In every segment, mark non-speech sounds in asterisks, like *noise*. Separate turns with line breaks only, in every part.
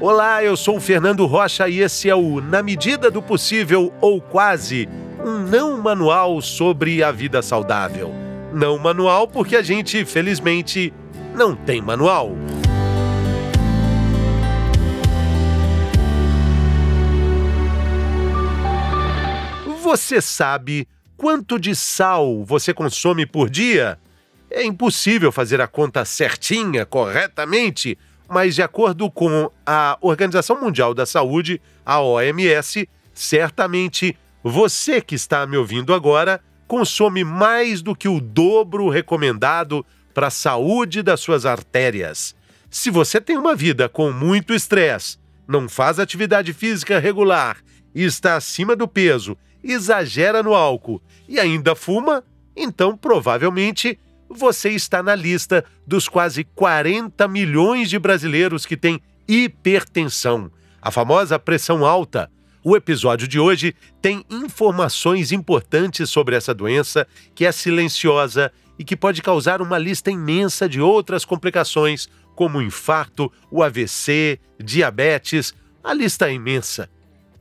Olá, eu sou o Fernando Rocha e esse é o Na Medida do Possível ou Quase, um não manual sobre a vida saudável. Não manual porque a gente, felizmente, não tem manual. Você sabe quanto de sal você consome por dia? É impossível fazer a conta certinha, corretamente mas de acordo com a Organização Mundial da Saúde, a OMS, certamente você que está me ouvindo agora consome mais do que o dobro recomendado para a saúde das suas artérias. Se você tem uma vida com muito estresse, não faz atividade física regular está acima do peso, exagera no álcool e ainda fuma, então provavelmente você está na lista dos quase 40 milhões de brasileiros que têm hipertensão, a famosa pressão alta. O episódio de hoje tem informações importantes sobre essa doença que é silenciosa e que pode causar uma lista imensa de outras complicações, como o infarto, o AVC, diabetes. A lista é imensa.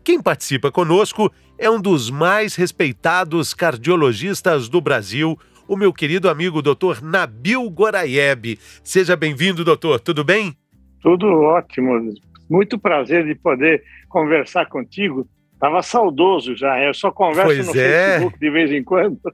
Quem participa conosco é um dos mais respeitados cardiologistas do Brasil, o meu querido amigo Dr. Nabil Goraieb. Seja bem-vindo, doutor. Tudo bem?
Tudo ótimo. Muito prazer de poder conversar contigo. Estava saudoso já. Eu só converso pois no é. Facebook de vez em quando. *laughs*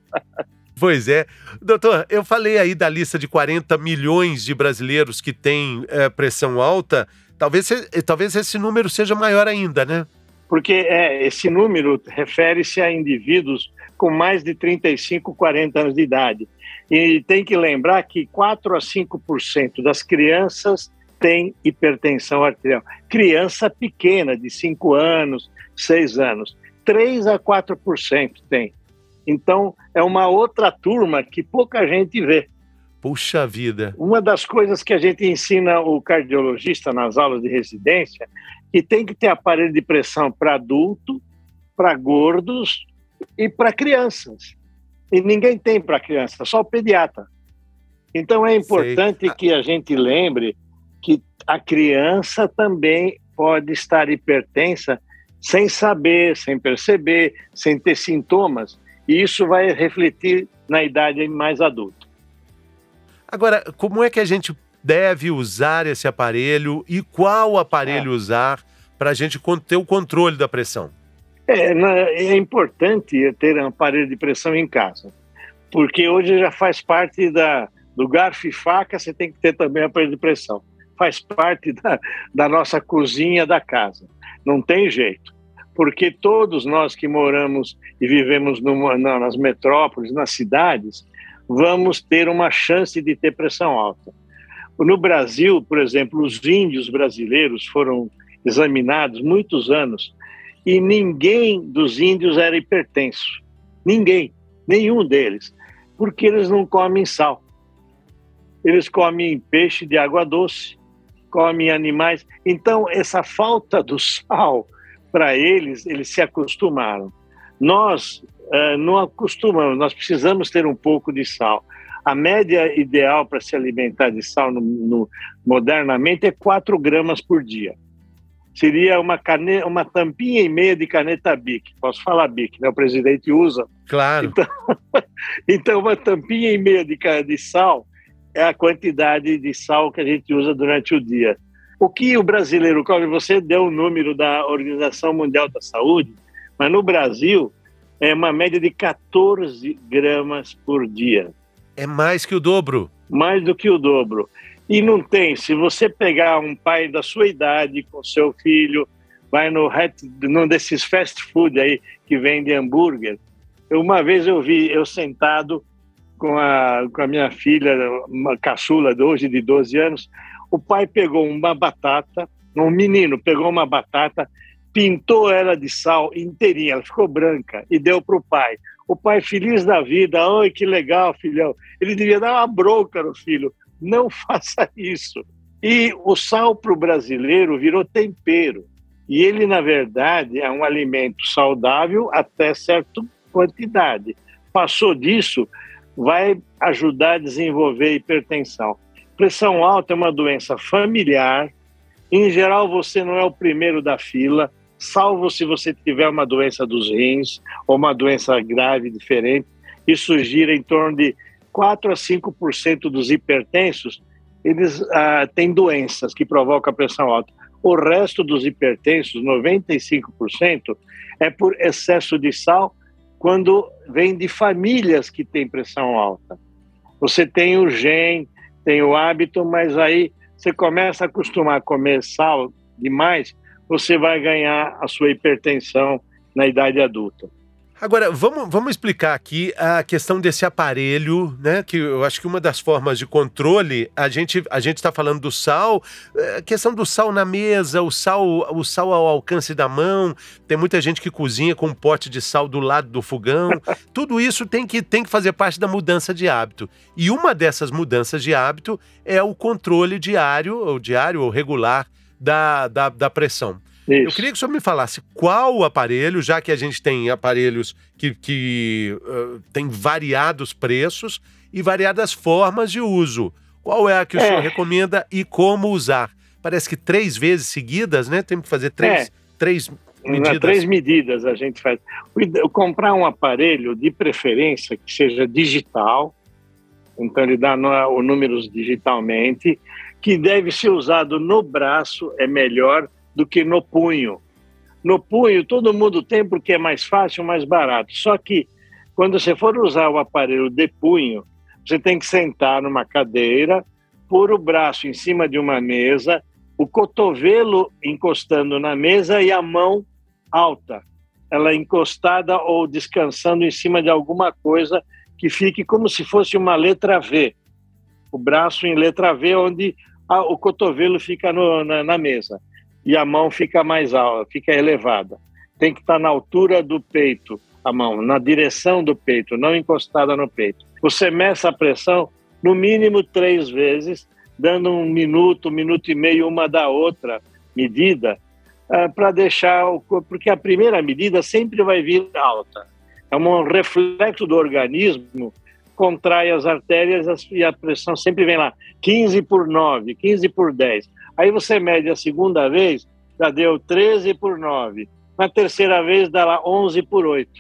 Pois é. Doutor, eu falei aí da lista de 40 milhões de brasileiros que têm é, pressão alta. Talvez, talvez esse número seja maior ainda, né?
Porque é, esse número refere-se a indivíduos com mais de 35, 40 anos de idade. E tem que lembrar que 4 a 5% das crianças têm hipertensão arterial. Criança pequena, de 5 anos, 6 anos. 3 a 4% tem. Então, é uma outra turma que pouca gente vê.
Puxa vida!
Uma das coisas que a gente ensina o cardiologista nas aulas de residência que tem que ter aparelho de pressão para adulto, para gordos e para crianças. E ninguém tem para criança, só o pediatra. Então é importante Sei. que a gente lembre que a criança também pode estar hipertensa sem saber, sem perceber, sem ter sintomas, e isso vai refletir na idade mais adulta.
Agora, como é que a gente deve usar esse aparelho e qual aparelho é. usar para a gente ter o controle da pressão?
É, é importante ter um aparelho de pressão em casa, porque hoje já faz parte da, do garfo e faca, você tem que ter também aparelho de pressão. Faz parte da, da nossa cozinha da casa. Não tem jeito, porque todos nós que moramos e vivemos numa, nas metrópoles, nas cidades, vamos ter uma chance de ter pressão alta. No Brasil, por exemplo, os índios brasileiros foram examinados muitos anos e ninguém dos índios era hipertenso. Ninguém, nenhum deles, porque eles não comem sal. Eles comem peixe de água doce, comem animais. Então, essa falta do sal, para eles, eles se acostumaram. Nós uh, não acostumamos, nós precisamos ter um pouco de sal. A média ideal para se alimentar de sal no, no, modernamente é 4 gramas por dia seria uma, cane... uma tampinha e meia de caneta Bic. Posso falar Bic, né? O presidente usa.
Claro.
Então, *laughs* então uma tampinha e meia de, de sal é a quantidade de sal que a gente usa durante o dia. O que o brasileiro come, você deu o número da Organização Mundial da Saúde, mas no Brasil é uma média de 14 gramas por dia.
É mais que o dobro.
Mais do que o dobro. E não tem. Se você pegar um pai da sua idade com seu filho, vai no num desses fast food aí que vende hambúrguer. Uma vez eu vi eu sentado com a, com a minha filha, uma caçula de hoje de 12 anos, o pai pegou uma batata, um menino pegou uma batata, pintou ela de sal inteirinha, ela ficou branca e deu para o pai. O pai feliz da vida, oi que legal, filhão. Ele devia dar uma bronca no filho. Não *laughs* faça isso. E o sal para o brasileiro virou tempero. E ele, na verdade, é um alimento saudável até certa quantidade. Passou disso, vai ajudar a desenvolver hipertensão. Pressão alta é uma doença familiar Em geral, você não é o primeiro da fila, salvo se você tiver uma doença dos rins ou uma doença grave diferente. Isso gira em torno de 4 a 5% dos hipertensos, eles ah, têm doenças que provocam a pressão alta. O resto dos hipertensos, 95%, é por excesso de sal quando vem de famílias que têm pressão alta. Você tem o gene, tem o hábito, mas aí você começa a acostumar a comer sal demais, você vai ganhar a sua hipertensão na idade adulta.
Agora, vamos, vamos explicar aqui a questão desse aparelho, né? Que eu acho que uma das formas de controle, a gente a gente está falando do sal, é, a questão do sal na mesa, o sal, o sal ao alcance da mão. Tem muita gente que cozinha com um pote de sal do lado do fogão. *laughs* Tudo isso tem que, tem que fazer parte da mudança de hábito. E uma dessas mudanças de hábito é o controle diário, ou diário ou regular da, da, da pressão. Isso. Eu queria que o senhor me falasse qual o aparelho, já que a gente tem aparelhos que, que uh, tem variados preços e variadas formas de uso. Qual é a que o é. senhor recomenda e como usar? Parece que três vezes seguidas, né? Temos que fazer três, é. três medidas.
Três medidas a gente faz. Comprar um aparelho, de preferência, que seja digital, então ele dá os números digitalmente, que deve ser usado no braço, é melhor, do que no punho. No punho, todo mundo tem porque é mais fácil, mais barato. Só que quando você for usar o aparelho de punho, você tem que sentar numa cadeira, pôr o braço em cima de uma mesa, o cotovelo encostando na mesa e a mão alta, ela encostada ou descansando em cima de alguma coisa que fique como se fosse uma letra V. O braço em letra V, onde a, o cotovelo fica no, na, na mesa e a mão fica mais alta, fica elevada. Tem que estar na altura do peito, a mão, na direção do peito, não encostada no peito. Você meça a pressão no mínimo três vezes, dando um minuto, um minuto e meio uma da outra medida, uh, para deixar o corpo, porque a primeira medida sempre vai vir alta. É um reflexo do organismo, contrai as artérias e a pressão sempre vem lá, 15 por 9, 15 por 10. Aí você mede a segunda vez, já deu 13 por 9. Na terceira vez, dá lá 11 por 8.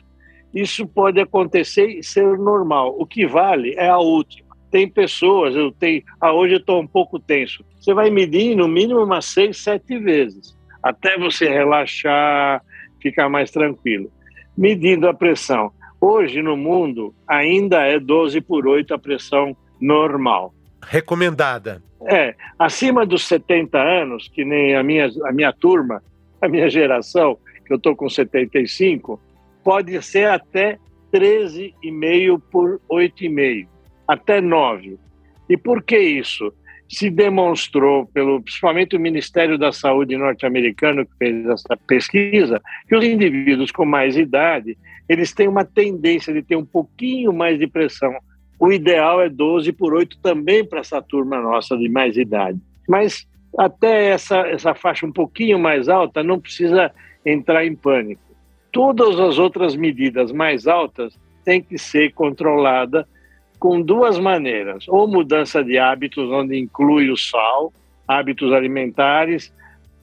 Isso pode acontecer e ser normal. O que vale é a última. Tem pessoas, eu tenho, ah, hoje eu estou um pouco tenso. Você vai medir no mínimo umas 6, 7 vezes, até você relaxar, ficar mais tranquilo. Medindo a pressão. Hoje no mundo ainda é 12 por 8 a pressão normal.
Recomendada.
É, acima dos 70 anos, que nem a minha, a minha turma, a minha geração, que eu estou com 75, pode ser até 13,5 por 8,5, até 9. E por que isso? Se demonstrou, pelo, principalmente o Ministério da Saúde norte-americano, que fez essa pesquisa, que os indivíduos com mais idade, eles têm uma tendência de ter um pouquinho mais de pressão o ideal é 12 por 8 também para essa turma nossa de mais idade. Mas até essa, essa faixa um pouquinho mais alta, não precisa entrar em pânico. Todas as outras medidas mais altas têm que ser controladas com duas maneiras: ou mudança de hábitos, onde inclui o sal, hábitos alimentares,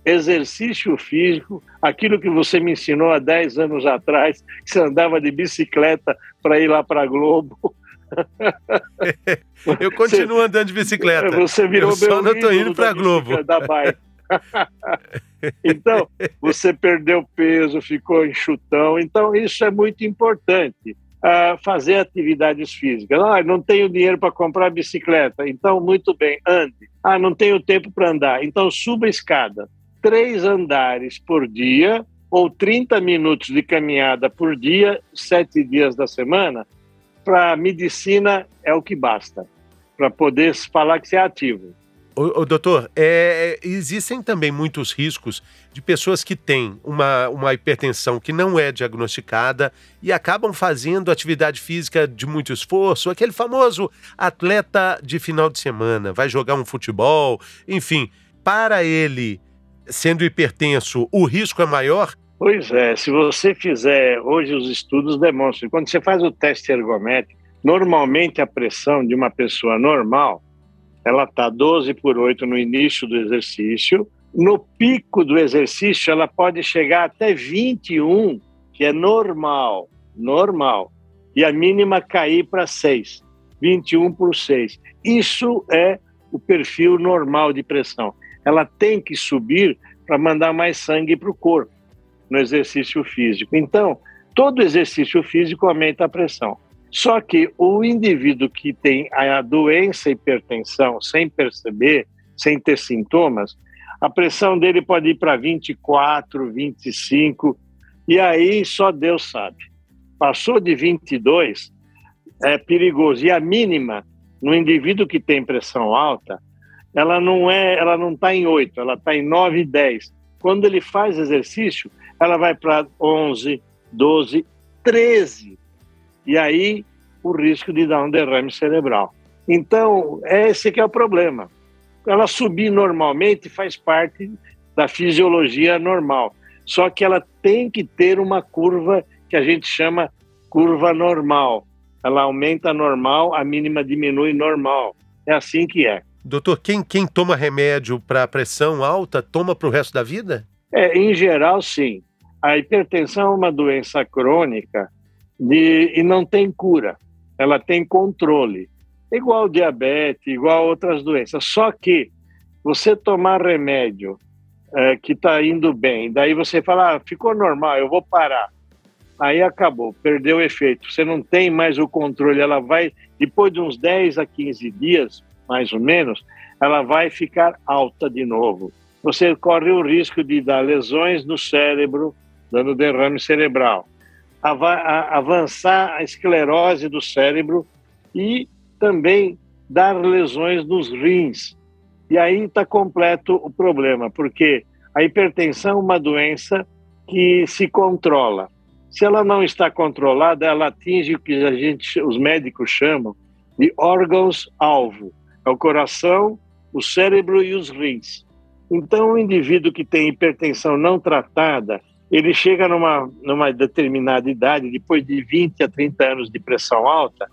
exercício físico, aquilo que você me ensinou há 10 anos atrás, que você andava de bicicleta para ir lá para a Globo, *laughs*
eu continuo você, andando de bicicleta.
Você virou eu
só não estou indo para a Globo.
Da bike. *laughs* então, você perdeu peso, ficou enxutão. Então, isso é muito importante. Uh, fazer atividades físicas. Ah, não tenho dinheiro para comprar bicicleta. Então, muito bem, ande. Ah, não tenho tempo para andar. Então, suba a escada. Três andares por dia ou 30 minutos de caminhada por dia, sete dias da semana, para a medicina é o que basta, para poder falar que você é ativo.
O, o doutor, é, existem também muitos riscos de pessoas que têm uma, uma hipertensão que não é diagnosticada e acabam fazendo atividade física de muito esforço, aquele famoso atleta de final de semana, vai jogar um futebol, enfim, para ele, sendo hipertenso, o risco é maior?
Pois é, se você fizer, hoje os estudos demonstram, quando você faz o teste ergométrico, normalmente a pressão de uma pessoa normal, ela está 12 por 8 no início do exercício, No pico do exercício, ela pode chegar até 21, que é normal, normal, e a mínima cair para 6, 21 por 6. Isso é o perfil normal de pressão. Ela tem que subir para mandar mais sangue para o corpo no exercício físico. Então, todo exercício físico aumenta a pressão. Só que o indivíduo que tem a doença hipertensão sem perceber, sem ter sintomas, a pressão dele pode ir para 24, 25, e aí só Deus sabe. Passou de 22, é perigoso. E a mínima, no indivíduo que tem pressão alta, ela não é, ela não está em 8, ela está em 9 e 10. Quando ele faz exercício, ela vai para 11, 12, 13. E aí o risco de dar um derrame cerebral. Então, esse que é o problema. Ela subir normalmente faz parte da fisiologia normal. Só que ela tem que ter uma curva que a gente chama curva normal. Ela aumenta normal, a mínima diminui normal. É assim que é.
Doutor, quem, quem toma remédio para pressão alta toma para o resto da vida?
É, em geral, sim. A hipertensão é uma doença crônica de, e não tem cura. Ela tem controle. Igual diabetes, igual outras doenças. Só que você tomar remédio é, que está indo bem, daí você fala, ah, ficou normal, eu vou parar. Aí acabou, perdeu o efeito. Você não tem mais o controle. Ela vai, depois de uns 10 a 15 dias, mais ou menos, ela vai ficar alta de novo. Você corre o risco de dar lesões no cérebro, dando derrame cerebral, avançar a esclerose do cérebro e também dar lesões nos rins. E aí está completo o problema, porque a hipertensão é uma doença que se controla. Se ela não está controlada, ela atinge o que a gente, os médicos chamam de órgãos-alvo. É o coração, o cérebro e os rins. Então, o indivíduo que tem hipertensão não tratada, ele chega numa, numa determinada idade, depois de 20 a 30 anos de pressão alta,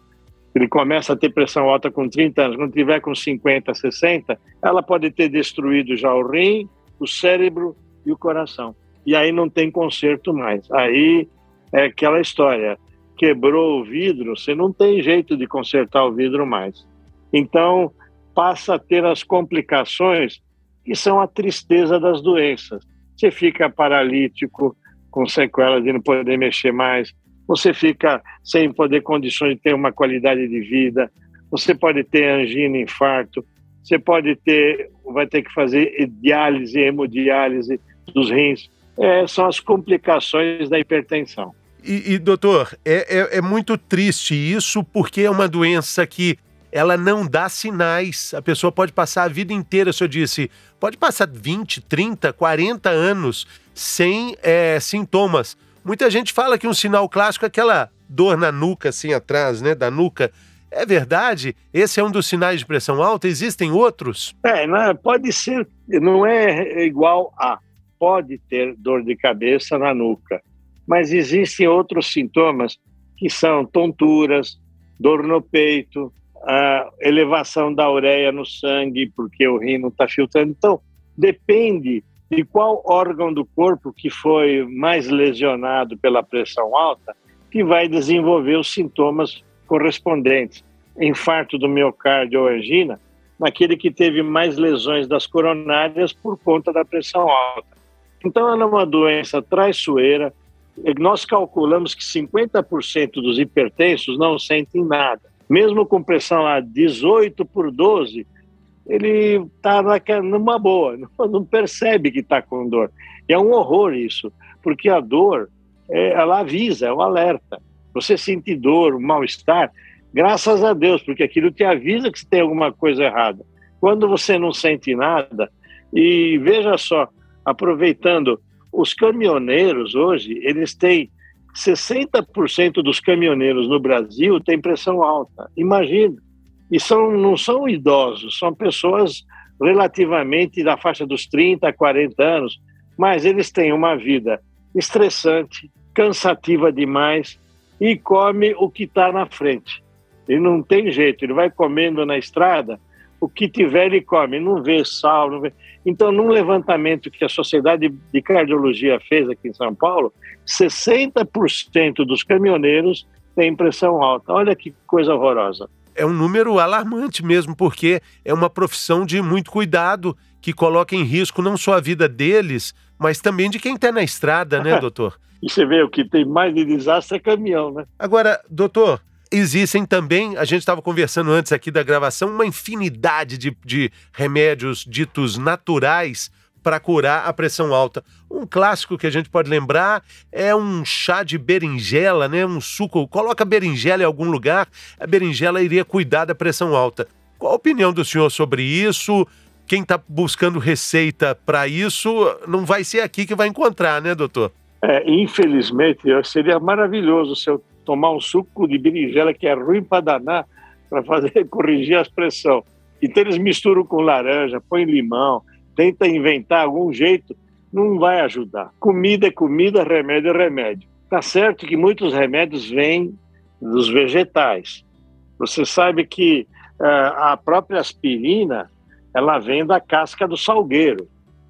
ele começa a ter pressão alta com 30 anos, quando tiver com 50, 60, ela pode ter destruído já o rim, o cérebro e o coração. E aí não tem conserto mais. Aí é aquela história, quebrou o vidro, você não tem jeito de consertar o vidro mais. Então, passa a ter as complicações que são a tristeza das doenças. Você fica paralítico, com sequelas de não poder mexer mais, você fica sem poder condições de ter uma qualidade de vida, você pode ter angina, infarto, você pode ter, vai ter que fazer diálise, hemodiálise dos rins. É, são as complicações da hipertensão.
E, e doutor, é, é, é muito triste isso, porque é uma doença que ela não dá sinais. A pessoa pode passar a vida inteira, o senhor disse, pode passar 20, 30, 40 anos sem é, sintomas. Muita gente fala que um sinal clássico é aquela dor na nuca, assim atrás, né, da nuca. É verdade? Esse é um dos sinais de pressão alta? Existem outros?
É, não, pode ser, não é igual a. Pode ter dor de cabeça na nuca, mas existem outros sintomas que são tonturas, dor no peito, a elevação da ureia no sangue, porque o rim não está filtrando. Então, depende de qual órgão do corpo que foi mais lesionado pela pressão alta, que vai desenvolver os sintomas correspondentes. Infarto do miocárdio ou angina, naquele que teve mais lesões das coronárias por conta da pressão alta. Então, ela é uma doença traiçoeira. Nós calculamos que 50% dos hipertensos não sentem nada mesmo com pressão a 18 por 12, ele está numa boa, *laughs* não percebe que está com dor. E é um horror isso, porque a dor, é, ela avisa, é um alerta. Você sente dor, mal-estar, graças a Deus, porque aquilo te avisa que tem alguma coisa errada. Quando você não sente nada, e veja só, aproveitando, os caminhoneiros hoje, eles têm 60% dos caminhoneiros no Brasil têm pressão alta. Imagina. E são, não são idosos, são pessoas relativamente da faixa dos 30 a 40 anos, mas eles têm uma vida estressante, cansativa demais e come o que está na frente. Ele não tem jeito, ele vai comendo na estrada, o que tiver ele come, não vê sal, não vê. Então, num levantamento que a Sociedade de Cardiologia fez aqui em São Paulo, 60% dos caminhoneiros têm pressão alta. Olha que coisa horrorosa.
É um número alarmante mesmo, porque é uma profissão de muito cuidado que coloca em risco não só a vida deles, mas também de quem está na estrada, né, *laughs* doutor?
e você vê o que tem mais de desastre é caminhão, né?
Agora, doutor, existem também, a gente estava conversando antes aqui da gravação, uma infinidade de, de remédios ditos naturais para curar a pressão alta. Um clássico que a gente pode lembrar é um chá de berinjela, né? Um suco. Coloca berinjela em algum lugar, a berinjela iria cuidar da pressão alta. Qual a opinião do senhor sobre isso? Quem está buscando receita para isso não vai ser aqui que vai encontrar, né, doutor?
É, infelizmente, seria maravilhoso se eu tomar um suco de berinjela que é ruim para danar, para fazer *laughs* corrigir a pressão. Então eles misturam com laranja, põem limão, tenta inventar algum jeito, não vai ajudar. Comida é comida, remédio é remédio. Tá certo que muitos remédios vêm dos vegetais. Você sabe que uh, a própria aspirina, ela vem da casca do salgueiro,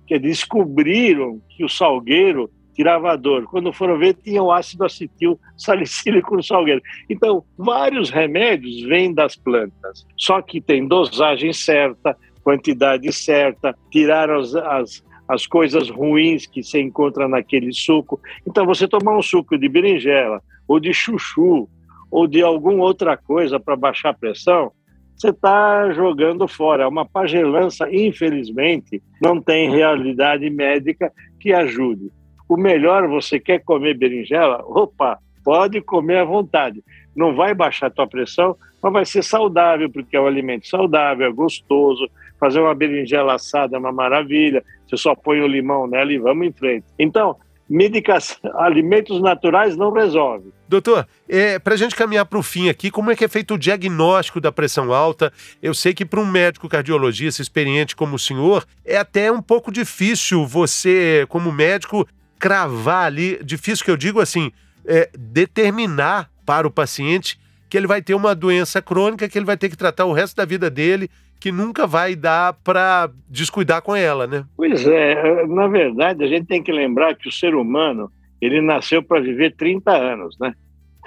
que descobriram que o salgueiro tirava a dor. Quando foram ver, tinha o ácido acetil salicílico no salgueiro. Então, vários remédios vêm das plantas, só que tem dosagem certa, quantidade certa, tiraram as, as, as coisas ruins que se encontra naquele suco. Então, você tomar um suco de berinjela, ou de chuchu, ou de alguma outra coisa para baixar a pressão, você está jogando fora. É uma pagelança, infelizmente, não tem realidade médica que ajude o melhor você quer comer berinjela, opa, pode comer à vontade. Não vai baixar a tua pressão, mas vai ser saudável, porque é um alimento saudável, é gostoso. Fazer uma berinjela assada é uma maravilha. Você só põe o limão nela e vamos em frente. Então, medicação, *laughs* alimentos naturais não resolve.
Doutor, é, para a gente caminhar para o fim aqui, como é que é feito o diagnóstico da pressão alta? Eu sei que para um médico cardiologista experiente como o senhor, é até um pouco difícil você, como médico, cravar ali, difícil que eu digo assim, é, determinar para o paciente que ele vai ter uma doença crônica que ele vai ter que tratar o resto da vida dele, que nunca vai dar para descuidar com ela, né?
Pois é, na verdade a gente tem que lembrar que o ser humano ele nasceu para viver 30 anos, né?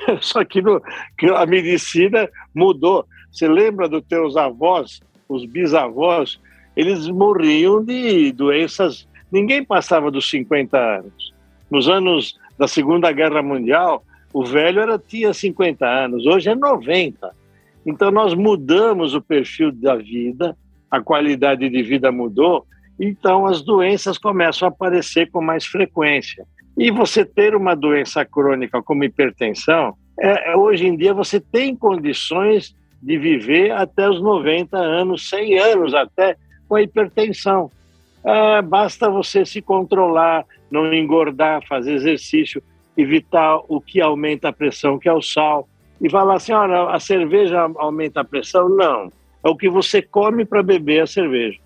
*laughs* Só que, no, que a medicina mudou. Você lembra dos teus avós, os bisavós, eles morriam de doenças Ninguém passava dos 50 anos. Nos anos da Segunda Guerra Mundial, o velho era, tinha 50 anos, hoje é 90. Então, nós mudamos o perfil da vida, a qualidade de vida mudou, então as doenças começam a aparecer com mais frequência. E você ter uma doença crônica como hipertensão, é, é hoje em dia você tem condições de viver até os 90 anos, 100 anos até, com a hipertensão. É, basta você se controlar, não engordar, fazer exercício, evitar o que aumenta a pressão, que é o sal. E falar assim: olha, a cerveja aumenta a pressão? Não. É o que você come para beber a cerveja.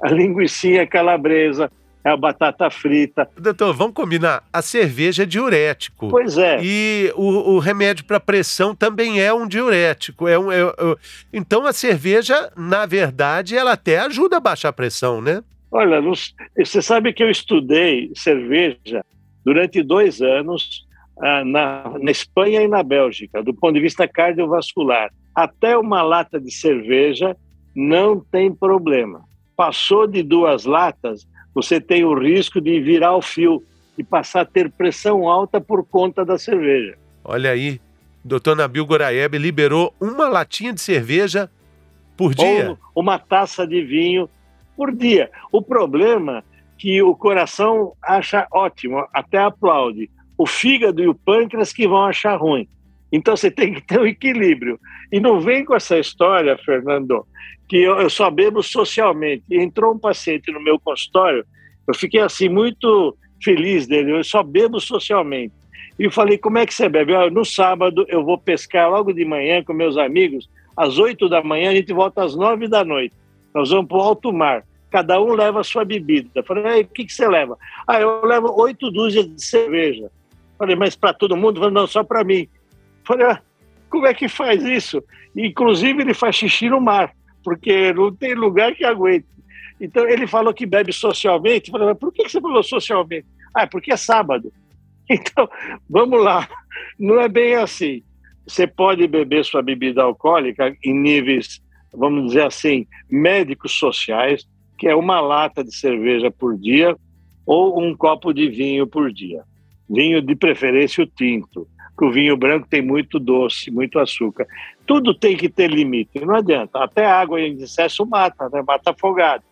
A *laughs* linguiça calabresa, é a batata frita.
Doutor, vamos combinar. A cerveja é diurético.
Pois é.
E o, o remédio para pressão também é um diurético. É um, é, é... Então a cerveja, na verdade, ela até ajuda a baixar a pressão, né?
Olha, você sabe que eu estudei cerveja durante dois anos ah, na, na Espanha e na Bélgica, do ponto de vista cardiovascular. Até uma lata de cerveja não tem problema. Passou de duas latas, você tem o risco de virar o fio e passar a ter pressão alta por conta da cerveja.
Olha aí, doutor Nabil Goraeb liberou uma latinha de cerveja por dia.
Ou uma taça de vinho por dia. O problema é que o coração acha ótimo, até aplaude. O fígado e o pâncreas que vão achar ruim. Então você tem que ter um equilíbrio. E não vem com essa história, Fernando, que eu, só bebo socialmente. Entrou um paciente no meu consultório, eu fiquei assim muito feliz dele, eu só bebo socialmente. E falei, como é que você bebe? no sábado eu vou pescar logo de manhã com meus amigos, às oito da manhã, a gente volta às nove da noite. Nós vamos para o alto mar. Cada um leva a sua bebida. Falei, o que, que você leva? Ah, eu levo oito dúzias de cerveja. Falei, mas para todo mundo? Falei, não, só para mim. Falei, ah, como é que faz isso? Inclusive, ele faz xixi no mar. porque não tem lugar que aguente. Então ele falou que bebe socialmente. Falei, por que você falou socialmente? Ah, porque é sábado. *laughs* Então, vamos lá. Não é bem assim. Você pode beber sua bebida alcoólica em níveis, vamos dizer assim, médicos sociais, que é uma lata de cerveja por dia ou um copo de vinho por dia. Vinho de preferência o tinto, que o vinho branco tem muito doce, muito açúcar. Tudo tem que ter limite, não adianta. Até água em excesso mata, né? mata afogado.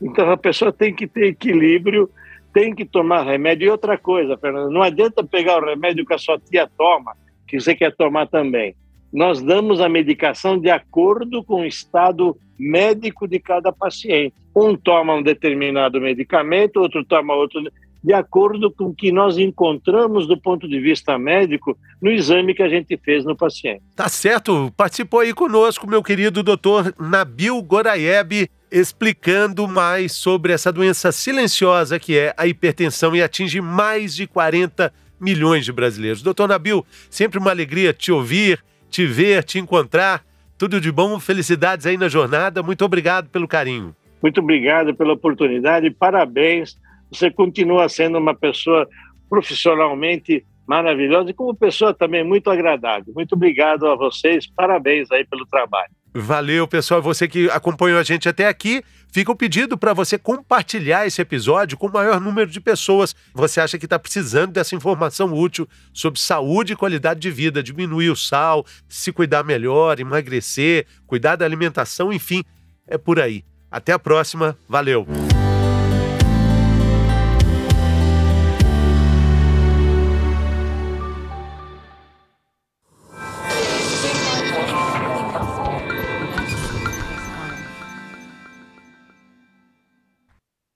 Então a pessoa tem que ter equilíbrio, tem que tomar remédio. E outra coisa, Fernando, não adianta pegar o remédio que a sua tia toma, que você quer tomar também. Nós damos a medicação de acordo com o estado médico de cada paciente. Um toma um determinado medicamento, outro toma outro, de acordo com o que nós encontramos do ponto de vista médico no exame que a gente fez no paciente.
Tá certo. Participou aí conosco, meu querido doutor Nabil Goraieb, explicando mais sobre essa doença silenciosa que é a hipertensão e atinge mais de 40 milhões de brasileiros. Doutor Nabil, sempre uma alegria te ouvir, te ver, te encontrar. Tudo de bom, felicidades aí na jornada. Muito obrigado pelo carinho.
Muito obrigado pela oportunidade, parabéns. Você continua sendo uma pessoa profissionalmente maravilhosa e como pessoa também muito agradável. Muito obrigado a vocês, parabéns aí pelo trabalho.
Valeu, pessoal. Você que acompanhou a gente até aqui, fica o pedido para você compartilhar esse episódio com o maior número de pessoas. Você acha que está precisando dessa informação útil sobre saúde e qualidade de vida, diminuir o sal, se cuidar melhor, emagrecer, cuidar da alimentação, enfim, é por aí. Até a próxima. Valeu!